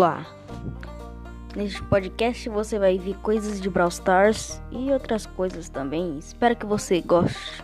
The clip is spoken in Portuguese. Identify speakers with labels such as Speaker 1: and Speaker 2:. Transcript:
Speaker 1: Olá! Neste podcast você vai ver coisas de Brawl Stars e outras coisas também. Espero que você goste.